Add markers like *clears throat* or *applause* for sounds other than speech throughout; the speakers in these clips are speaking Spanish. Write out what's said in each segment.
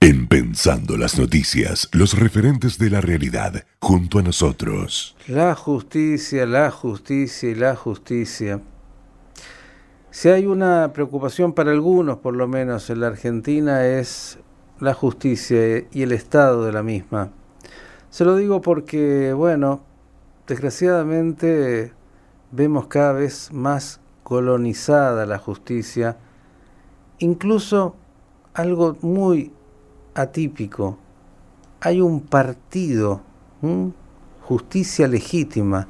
En Pensando las Noticias, los referentes de la realidad, junto a nosotros. La justicia, la justicia y la justicia. Si hay una preocupación para algunos, por lo menos en la Argentina, es la justicia y el estado de la misma. Se lo digo porque, bueno, desgraciadamente vemos cada vez más colonizada la justicia, incluso algo muy atípico. Hay un partido, Justicia Legítima,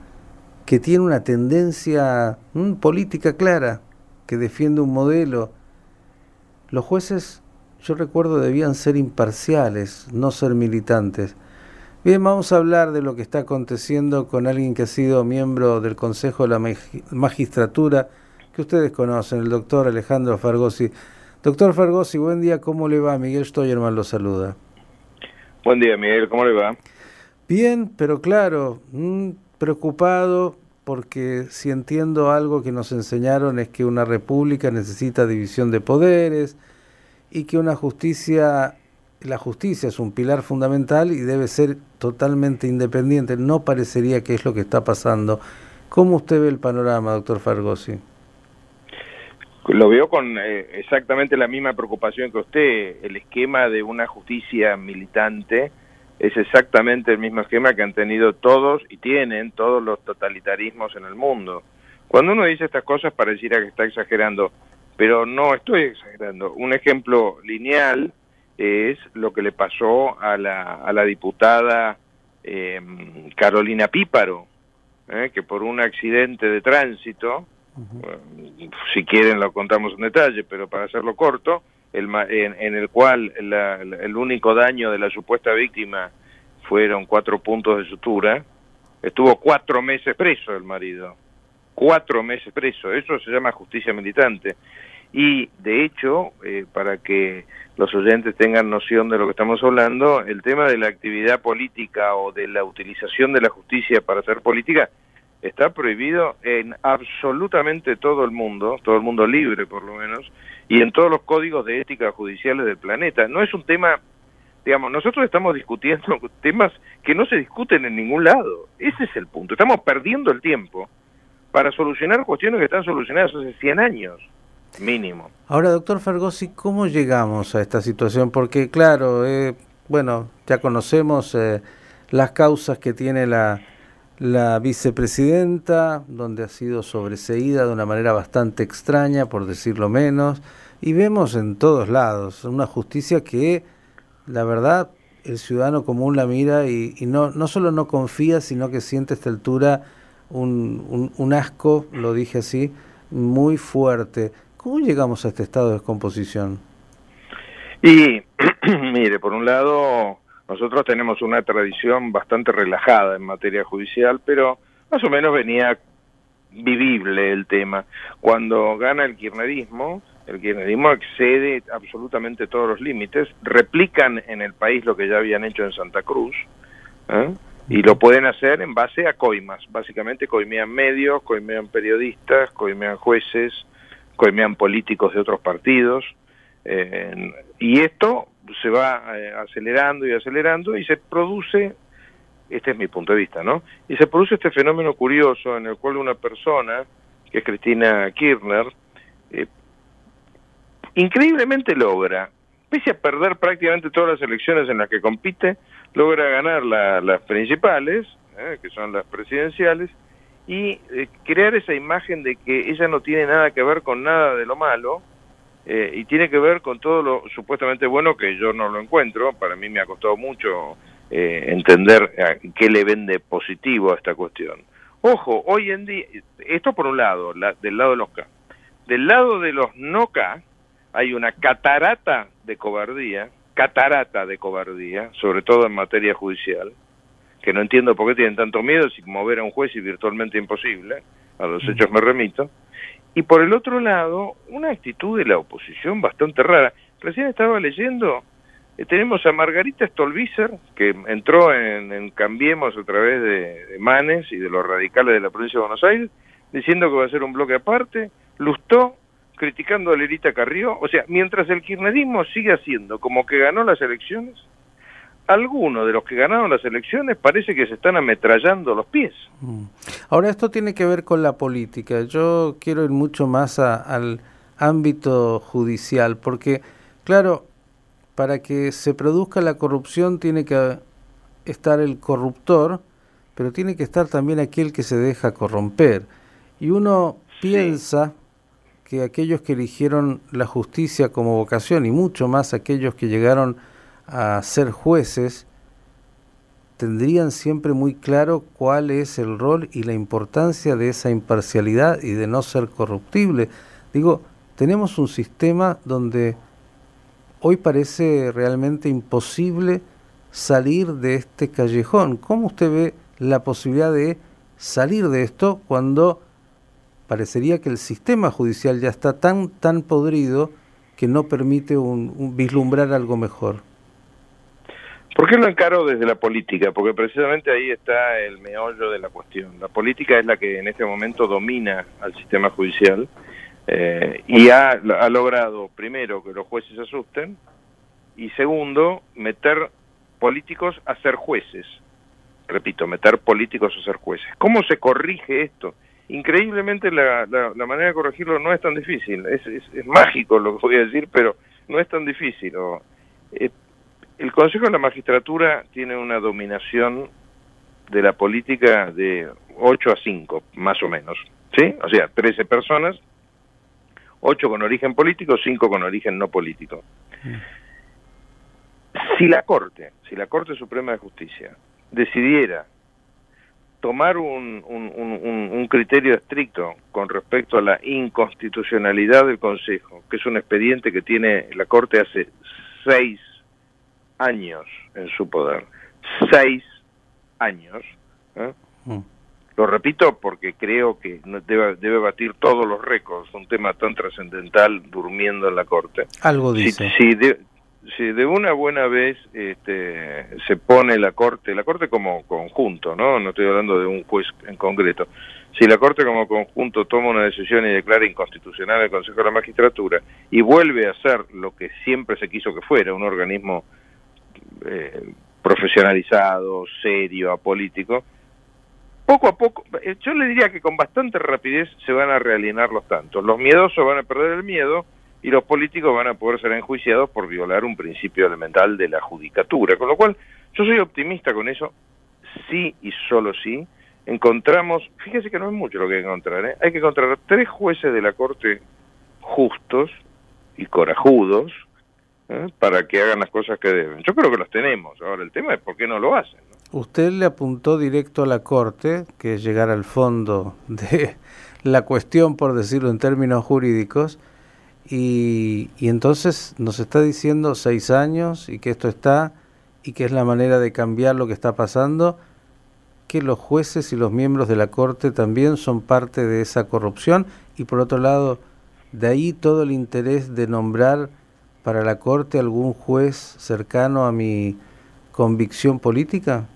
que tiene una tendencia política clara, que defiende un modelo. Los jueces, yo recuerdo, debían ser imparciales, no ser militantes. Bien, vamos a hablar de lo que está aconteciendo con alguien que ha sido miembro del Consejo de la Magistratura, que ustedes conocen, el doctor Alejandro Fargosi. Doctor Fargosi, buen día, ¿cómo le va? Miguel Stoyerman lo saluda. Buen día, Miguel, ¿cómo le va? Bien, pero claro, mm, preocupado porque si entiendo algo que nos enseñaron es que una república necesita división de poderes y que una justicia, la justicia es un pilar fundamental y debe ser totalmente independiente. No parecería que es lo que está pasando. ¿Cómo usted ve el panorama, doctor Fargosi? Lo veo con eh, exactamente la misma preocupación que usted. El esquema de una justicia militante es exactamente el mismo esquema que han tenido todos y tienen todos los totalitarismos en el mundo. Cuando uno dice estas cosas pareciera que está exagerando, pero no estoy exagerando. Un ejemplo lineal es lo que le pasó a la, a la diputada eh, Carolina Píparo, eh, que por un accidente de tránsito, si quieren lo contamos en detalle, pero para hacerlo corto, el, en, el cual el único daño de la supuesta víctima fueron cuatro puntos de sutura, estuvo cuatro meses preso el marido, cuatro meses preso, eso se llama justicia militante. Y de hecho, eh, para que los oyentes tengan noción de lo que estamos hablando, el tema de la actividad política o de la utilización de la justicia para hacer política está prohibido en absolutamente todo el mundo, todo el mundo libre por lo menos, y en todos los códigos de ética judiciales del planeta. No es un tema, digamos, nosotros estamos discutiendo *laughs* temas que no se discuten en ningún lado. Ese es el punto. Estamos perdiendo el tiempo para solucionar cuestiones que están solucionadas hace 100 años, mínimo. Ahora, doctor Fergosi, ¿cómo llegamos a esta situación? Porque, claro, eh, bueno, ya conocemos eh, las causas que tiene la la vicepresidenta, donde ha sido sobreseída de una manera bastante extraña, por decirlo menos, y vemos en todos lados una justicia que, la verdad, el ciudadano común la mira y, no, no solo no confía, sino que siente a esta altura un, un, asco, lo dije así, muy fuerte. ¿Cómo llegamos a este estado de descomposición? Y, *clears throat* mire, por un lado, nosotros tenemos una tradición bastante relajada en materia judicial, pero más o menos venía vivible el tema. Cuando gana el kirchnerismo, el kirchnerismo excede absolutamente todos los límites, replican en el país lo que ya habían hecho en Santa Cruz, ¿eh? y lo pueden hacer en base a coimas. Básicamente coimean medios, coimean periodistas, coimean jueces, coimean políticos de otros partidos, eh, y esto se va eh, acelerando y acelerando y se produce, este es mi punto de vista, ¿no? Y se produce este fenómeno curioso en el cual una persona, que es Cristina Kirchner, eh, increíblemente logra, pese a perder prácticamente todas las elecciones en las que compite, logra ganar las principales, eh, que son las presidenciales, y crear esa imagen de que ella no tiene nada que ver con nada de lo malo, eh, y tiene que ver con todo lo supuestamente bueno que yo no lo encuentro. Para mí me ha costado mucho eh, entender eh, qué le vende positivo a esta cuestión. Ojo, hoy en día, esto por un lado, del lado de los K. Del lado de los no K hay una catarata de cobardía, catarata de cobardía, sobre todo en materia judicial, que no entiendo por qué tienen tanto miedo si mover a un juez es virtualmente imposible, a los hechos me remito, y por el otro lado, una actitud de la oposición bastante rara. Recién estaba leyendo, eh, tenemos a Margarita Stolbizer, que entró en, Cambiemos a través de, Manes y de los radicales de la provincia de Buenos Aires, diciendo que va a ser un bloque aparte. Lustó, criticando a Lerita Carrió. O sea, mientras el kirchnerismo sigue haciendo como que ganó las elecciones, algunos de los que ganaron las elecciones parece que se están ametrallando los pies. Mm. Ahora, esto tiene que ver con la política. Yo quiero ir mucho más al ámbito judicial, porque, claro, para que se produzca la corrupción tiene que estar el corruptor, pero tiene que estar también aquel que se deja corromper. Y uno piensa que aquellos que eligieron la justicia como vocación, y mucho más aquellos que llegaron a ser jueces, tendrían siempre muy claro cuál es el rol y la importancia de esa imparcialidad y de no ser corruptible. Digo, tenemos un sistema donde hoy parece realmente imposible salir de este callejón. ¿Cómo usted ve la posibilidad de salir de esto cuando parecería que el sistema judicial ya está tan tan podrido que no permite un, vislumbrar algo mejor? ¿Por qué lo encaro desde la política? Porque precisamente ahí está el meollo de la cuestión. La política es la que en este momento domina al sistema judicial eh, y ha, ha, logrado, primero, que los jueces se asusten y segundo, meter políticos a ser jueces. Repito, meter políticos a ser jueces. ¿Cómo se corrige esto? Increíblemente la, la, manera de corregirlo no es tan difícil. Es, es, mágico lo que voy a decir, pero no es tan difícil. Eh, el Consejo de la Magistratura tiene una dominación de la política de 8 a 5, más o menos. ¿Sí? O sea, 13 personas ocho con origen político, cinco con origen no político. Si la Corte, si la Corte Suprema de Justicia decidiera tomar un, un, criterio estricto con respecto a la inconstitucionalidad del Consejo, que es un expediente que tiene la Corte hace seis años en su poder, seis años, ¿eh? mm. Lo repito porque creo que debe, debe batir todos los récords, un tema tan trascendental durmiendo en la Corte. Algo dice. Si, de, si de una buena vez este, se pone la Corte, la Corte como conjunto, ¿no? No estoy hablando de un juez en concreto. Si la Corte como conjunto toma una decisión y declara inconstitucional el Consejo de la Magistratura y vuelve a ser lo que siempre se quiso que fuera, un organismo eh, profesionalizado, serio, apolítico, poco a poco, eh, yo le diría que con bastante rapidez se van a realinear los tantos. Los miedosos van a perder el miedo y los políticos van a poder ser enjuiciados por violar un principio elemental de la judicatura. Con lo cual, yo soy optimista con eso, sí y solo sí. Encontramos, fíjese que no es mucho lo que hay que encontrar, ¿eh? hay que encontrar tres jueces de la Corte justos y corajudos ¿eh? para que hagan las cosas que deben. Yo creo que los tenemos. Ahora, el tema es por qué no lo hacen. Usted le apuntó directo a la Corte, que es llegar al fondo de *laughs* la cuestión, por decirlo en términos jurídicos, y, y, entonces nos está diciendo seis años y que esto está y que es la manera de cambiar lo que está pasando, que los jueces y los miembros de la Corte también son parte de esa corrupción y por otro lado, de ahí todo el interés de nombrar para la Corte algún juez cercano a mi convicción política.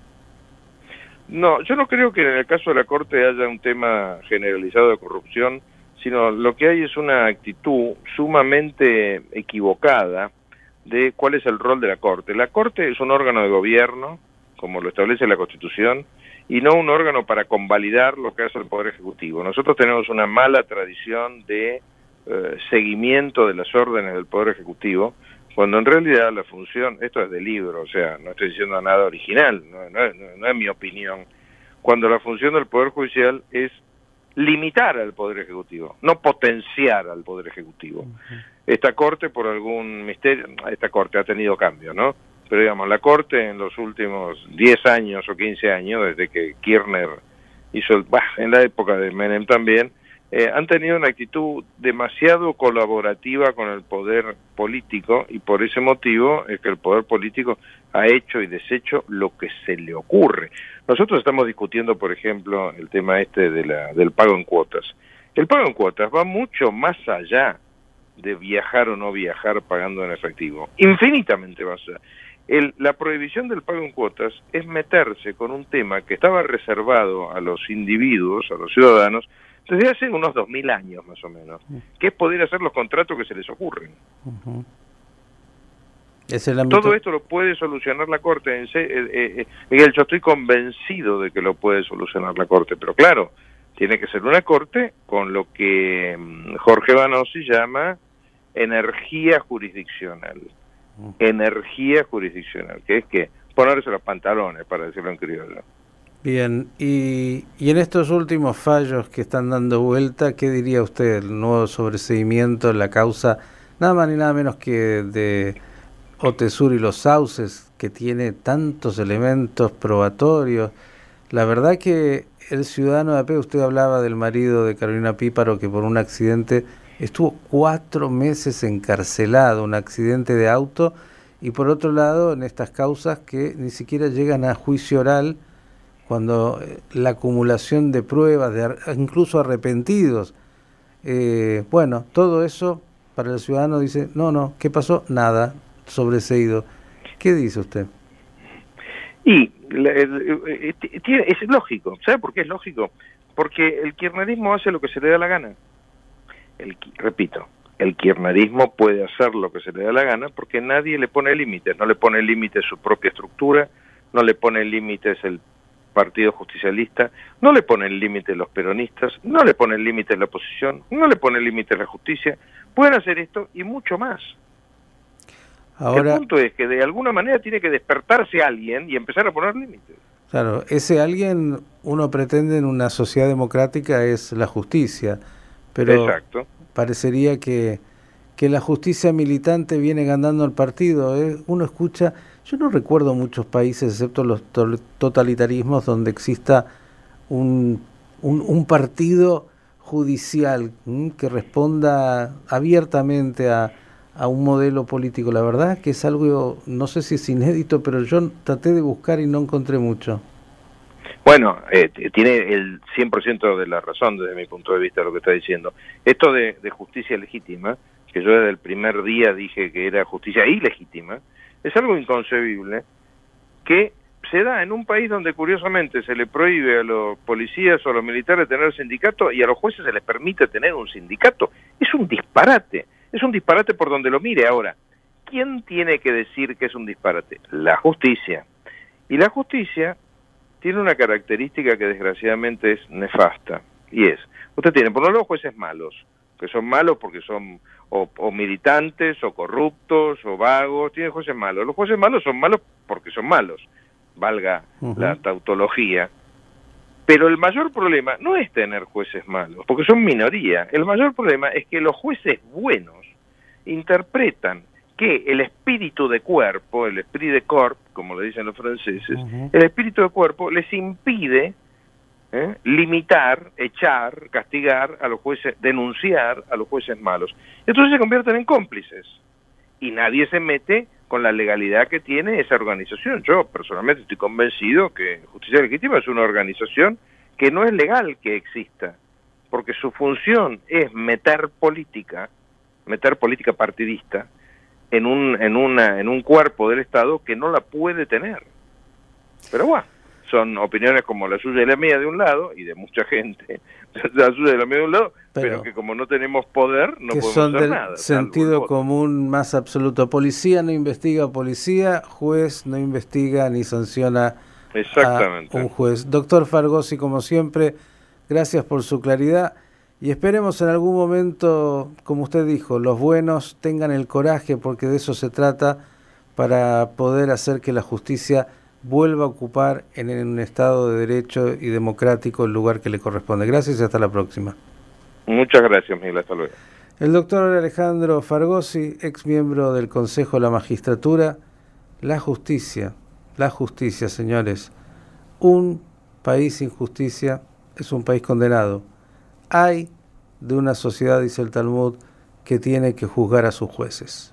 No, yo no creo que en el caso de la Corte haya un tema generalizado de corrupción, sino lo que hay es una actitud sumamente equivocada de cuál es el rol de la Corte. La Corte es un órgano de gobierno, como lo establece la Constitución, y no un órgano para convalidar lo que hace el Poder Ejecutivo. Nosotros tenemos una mala tradición de eh, seguimiento de las órdenes del Poder Ejecutivo, cuando en realidad la función, esto es de libro, o sea, no estoy diciendo nada original, no, es mi opinión, cuando la función del Poder Judicial es limitar al Poder Ejecutivo, no potenciar al Poder Ejecutivo. Esta Corte, por algún misterio, esta Corte ha tenido cambio, ¿no? Pero digamos, la Corte en los últimos 10 años o 15 años, desde que Kirchner hizo, el, en la época de Menem también, eh, han tenido una actitud demasiado colaborativa con el poder político y por ese motivo es que el poder político ha hecho y deshecho lo que se le ocurre. Nosotros estamos discutiendo, por ejemplo, el tema este de la, del pago en cuotas. El pago en cuotas va mucho más allá de viajar o no viajar pagando en efectivo, infinitamente más allá. El, la prohibición del pago en cuotas es meterse con un tema que estaba reservado a los individuos, a los ciudadanos, desde hace unos 2.000 años más o menos, que es poder hacer los contratos que se les ocurren. Todo esto lo puede solucionar la Corte. Eh, eh, eh, Miguel, yo estoy convencido de que lo puede solucionar la Corte, pero claro, tiene que ser una Corte con lo que mm, Jorge Banossi llama energía jurisdiccional. Energía jurisdiccional, que es que ponerse los pantalones, para decirlo en criollo. Bien, y, y en estos últimos fallos que están dando vuelta, ¿qué diría usted? El nuevo sobreseimiento, la causa, nada más ni nada menos que de Otesur y los sauces, que tiene tantos elementos probatorios. La verdad que el ciudadano de AP, usted hablaba del marido de Carolina Píparo que por un accidente estuvo cuatro meses encarcelado, un accidente de auto, y por otro lado, en estas causas que ni siquiera llegan a juicio oral, cuando eh, la acumulación de pruebas, de, incluso arrepentidos, eh, bueno, todo eso para el ciudadano dice, no, no, ¿qué pasó? Nada, sobreseído. ¿Qué dice usted? Y eh, es lógico, ¿sabe por qué es lógico? Porque el kirchnerismo hace lo que se le da la gana. El, repito, el kirchnerismo puede hacer lo que se le da la gana porque nadie le pone límites, no le pone límites su propia estructura, no le pone límites el Partido Justicialista, no le pone límites los peronistas, no le pone límites la oposición, no le pone límites la justicia, pueden hacer esto y mucho más el punto es que de alguna manera tiene que despertarse alguien y empezar a poner límites. Claro, ese alguien uno pretende en una sociedad democrática es la justicia, pero parecería que, que la justicia militante viene ganando el partido. ¿eh? Uno escucha, yo no recuerdo muchos países, excepto los totalitarismos, donde exista un, un, partido judicial que responda abiertamente a, a un modelo político. La verdad que es algo, no sé si es inédito, pero yo traté de buscar y no encontré mucho. Bueno, eh, tiene el 100% de la razón desde mi punto de vista lo que está diciendo. Esto de, justicia legítima, que yo desde el primer día dije que era justicia ilegítima, es algo inconcebible que se da en un país donde curiosamente se le prohíbe a los policías o a los militares tener sindicato y a los jueces se les permite tener un sindicato. Es un disparate. Es un disparate por donde lo mire ahora. ¿Quién tiene que decir que es un disparate? La justicia. Y la justicia tiene una característica que desgraciadamente es nefasta. Y es, usted tiene por un lado jueces malos, que son malos porque son o, militantes, o corruptos, o vagos, tiene jueces malos. Los jueces malos son malos porque son malos, valga la tautología. Pero el mayor problema no es tener jueces malos, porque son minoría. El mayor problema es que los jueces buenos interpretan que el espíritu de cuerpo, el esprit de corps, como le dicen los franceses, el espíritu de cuerpo les impide ¿eh? limitar, echar, castigar a los jueces, denunciar a los jueces malos. Entonces se convierten en cómplices y nadie se mete con la legalidad que tiene esa organización. Yo personalmente estoy convencido que Justicia Legítima es una organización que no es legal que exista, porque su función es meter política meter política partidista en un, en, una, en un cuerpo del Estado que no la puede tener. Pero bueno, son opiniones como la suya y la mía de un lado, y de mucha gente, *laughs* la suya y la mía de un lado, pero, que como no tenemos poder, no podemos son hacer nada. Sentido común más absoluto. Policía no investiga a policía, juez no investiga ni sanciona Exactamente. a un juez. Doctor Fargosi, como siempre, gracias por su claridad. Y esperemos en algún momento, como usted dijo, los buenos tengan el coraje, porque de eso se trata, para poder hacer que la justicia vuelva a ocupar en un Estado de Derecho y democrático el lugar que le corresponde. Gracias y hasta la próxima. Muchas gracias, Miguel. Hasta luego. El doctor Alejandro Fargosi, ex miembro del Consejo de la Magistratura, la justicia, la justicia, señores. Un país sin justicia es un país condenado hay de una sociedad, dice el Talmud, que tiene que juzgar a sus jueces.